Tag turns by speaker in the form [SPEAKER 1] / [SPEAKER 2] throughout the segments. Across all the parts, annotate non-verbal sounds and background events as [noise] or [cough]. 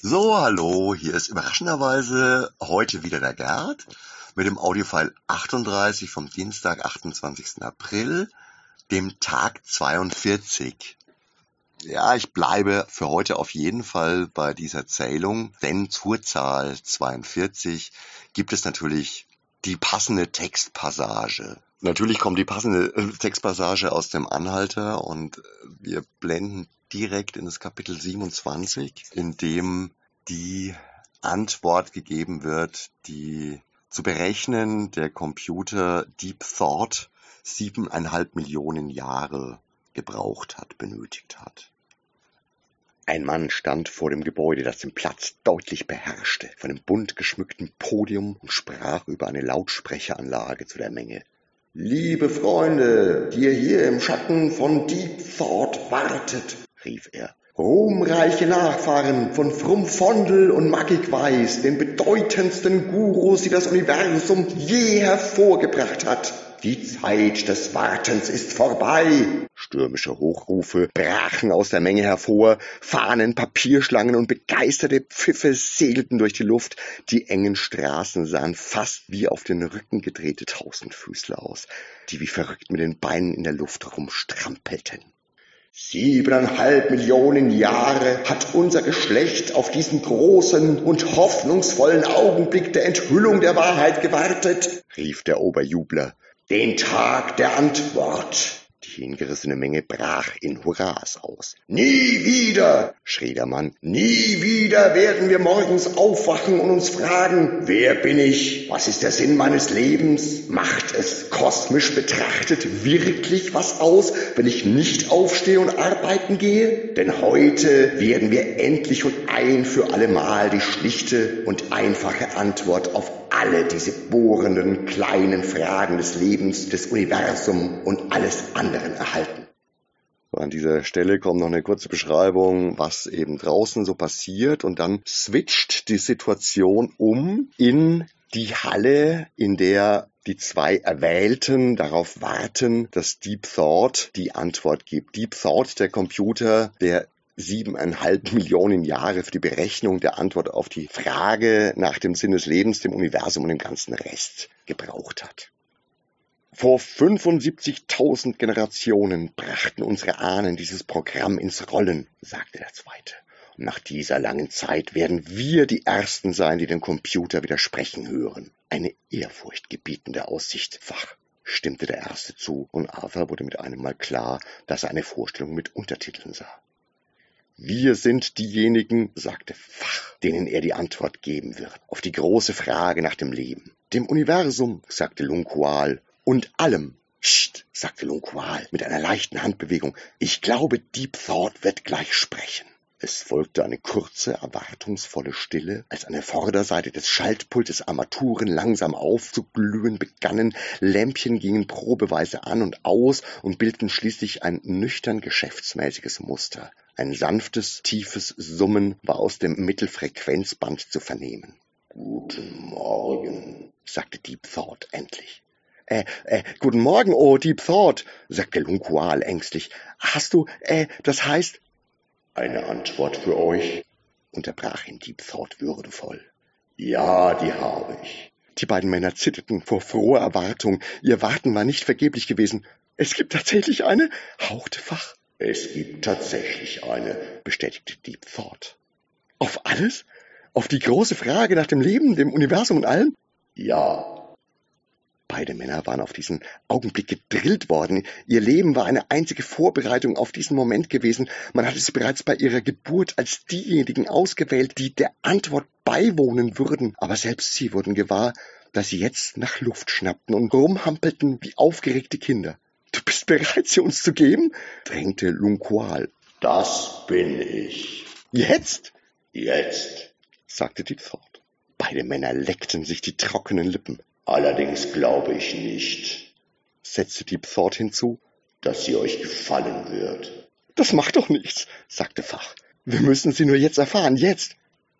[SPEAKER 1] So, hallo, hier ist überraschenderweise heute wieder der Gerd mit dem Audiofile 38 vom Dienstag, 28. April, dem Tag 42. Ja, ich bleibe für heute auf jeden Fall bei dieser Zählung, denn zur Zahl 42 gibt es natürlich die passende Textpassage. Natürlich kommt die passende äh, Textpassage aus dem Anhalter und wir blenden direkt in das Kapitel 27, in dem die Antwort gegeben wird, die zu berechnen der Computer Deep Thought siebeneinhalb Millionen Jahre gebraucht hat, benötigt hat. Ein Mann stand vor dem Gebäude, das den Platz deutlich beherrschte, von einem bunt geschmückten Podium und sprach über eine Lautsprecheranlage zu der Menge. Liebe Freunde, die ihr hier im Schatten von Deep Thought wartet, rief er. Ruhmreiche Nachfahren von Frumfondel und Magik Weiß, den bedeutendsten Gurus, die das Universum je hervorgebracht hat. Die Zeit des Wartens ist vorbei. Stürmische Hochrufe brachen aus der Menge hervor, Fahnen, Papierschlangen und begeisterte Pfiffe segelten durch die Luft. Die engen Straßen sahen fast wie auf den Rücken gedrehte Tausendfüßler aus, die wie verrückt mit den Beinen in der Luft rumstrampelten. Siebeneinhalb Millionen Jahre hat unser Geschlecht auf diesen großen und hoffnungsvollen Augenblick der Enthüllung der Wahrheit gewartet, rief der Oberjubler. Den Tag der Antwort. Die hingerissene Menge brach in Hurras aus. Nie wieder, schrie der Mann, nie wieder werden wir morgens aufwachen und uns fragen, wer bin ich? Was ist der Sinn meines Lebens? Macht es kosmisch betrachtet wirklich was aus, wenn ich nicht aufstehe und arbeiten gehe? Denn heute werden wir endlich und ein für allemal die schlichte und einfache Antwort auf alle diese bohrenden kleinen Fragen des Lebens, des Universums und alles anderen erhalten. An dieser Stelle kommt noch eine kurze Beschreibung, was eben draußen so passiert und dann switcht die Situation um in die Halle, in der die zwei Erwählten darauf warten, dass Deep Thought die Antwort gibt. Deep Thought, der Computer, der siebeneinhalb [laughs] Millionen Jahre für die Berechnung der Antwort auf die Frage nach dem Sinn des Lebens, dem Universum und dem ganzen Rest gebraucht hat. Vor 75.000 Generationen brachten unsere Ahnen dieses Programm ins Rollen, sagte der Zweite. Und nach dieser langen Zeit werden wir die Ersten sein, die dem Computer widersprechen hören. Eine ehrfurchtgebietende Aussicht, Fach, stimmte der Erste zu, und Arthur wurde mit einem Mal klar, dass er eine Vorstellung mit Untertiteln sah. Wir sind diejenigen, sagte Fach, denen er die Antwort geben wird, auf die große Frage nach dem Leben. Dem Universum, sagte Lunqual, und allem. Psst, sagte Lunqual mit einer leichten Handbewegung. Ich glaube, Deep Thought wird gleich sprechen. Es folgte eine kurze, erwartungsvolle Stille, als an der Vorderseite des Schaltpultes Armaturen langsam aufzuglühen begannen, Lämpchen gingen probeweise an und aus und bildeten schließlich ein nüchtern geschäftsmäßiges Muster. Ein sanftes, tiefes Summen war aus dem Mittelfrequenzband zu vernehmen. Guten Morgen, sagte Deep Thought endlich. Äh, äh, guten Morgen, oh Deep Thought, sagte Lunqual ängstlich. Hast du, äh, das heißt, eine Antwort für euch? unterbrach ihn Deep Thought würdevoll. Ja, die habe ich. Die beiden Männer zitterten vor froher Erwartung. Ihr Warten war nicht vergeblich gewesen. Es gibt tatsächlich eine, hauchte Fach. Es gibt tatsächlich eine, bestätigte Deep Thought. Auf alles? Auf die große Frage nach dem Leben, dem Universum und allem? Ja, Beide Männer waren auf diesen Augenblick gedrillt worden. Ihr Leben war eine einzige Vorbereitung auf diesen Moment gewesen. Man hatte sie bereits bei ihrer Geburt als diejenigen ausgewählt, die der Antwort beiwohnen würden. Aber selbst sie wurden gewahr, dass sie jetzt nach Luft schnappten und rumhampelten wie aufgeregte Kinder. Du bist bereit, sie uns zu geben? drängte Lunqual. Das bin ich. Jetzt? Jetzt, sagte die Thought. Beide Männer leckten sich die trockenen Lippen. Allerdings glaube ich nicht, setzte Deep Thought hinzu, dass sie euch gefallen wird. Das macht doch nichts, sagte Fach. Wir müssen sie nur jetzt erfahren, jetzt.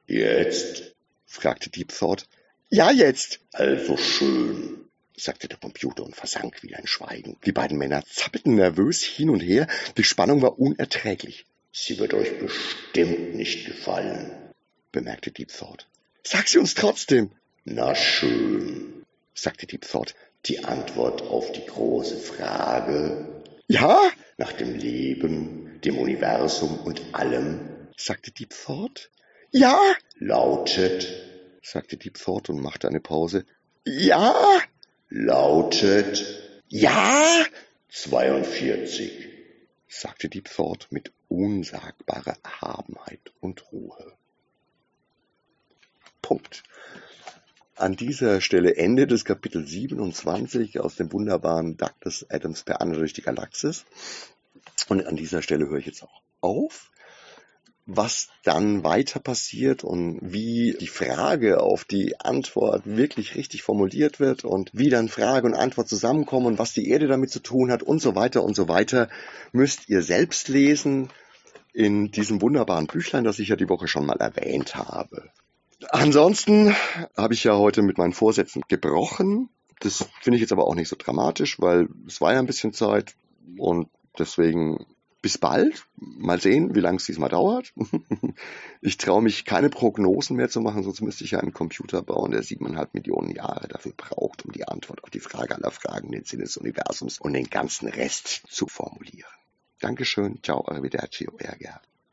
[SPEAKER 1] Jetzt? fragte Deep Thought. Ja, jetzt. Also schön, sagte der Computer und versank wieder in Schweigen. Die beiden Männer zappelten nervös hin und her, die Spannung war unerträglich. Sie wird euch bestimmt nicht gefallen. bemerkte Deep Thought. Sag sie uns trotzdem. Na schön, sagte Deep Thought. Die Antwort auf die große Frage. Ja? Nach dem Leben, dem Universum und allem, sagte Deep Thought. Ja? Lautet, sagte Deep Thought und machte eine Pause. Ja? Lautet, ja? 42, sagte Deep Thought mit unsagbarer Erhabenheit und Ruhe. Punkt. An dieser Stelle endet das Kapitel 27 aus dem wunderbaren Douglas Adams per Anne durch die Galaxis. Und an dieser Stelle höre ich jetzt auch auf. Was dann weiter passiert und wie die Frage auf die Antwort wirklich richtig formuliert wird und wie dann Frage und Antwort zusammenkommen und was die Erde damit zu tun hat und so weiter und so weiter, müsst ihr selbst lesen in diesem wunderbaren Büchlein, das ich ja die Woche schon mal erwähnt habe. Ansonsten habe ich ja heute mit meinen Vorsätzen gebrochen. Das finde ich jetzt aber auch nicht so dramatisch, weil es war ja ein bisschen Zeit und deswegen bis bald. Mal sehen, wie lange es diesmal dauert. [laughs] Ich traue mich keine Prognosen mehr zu machen, sonst müsste ich ja einen Computer bauen, der siebeneinhalb Millionen Jahre dafür braucht, um die Antwort auf die Frage aller Fragen, den Sinn des Universums und den ganzen Rest zu formulieren. Dankeschön, ciao, arrivederci, euer Gerd.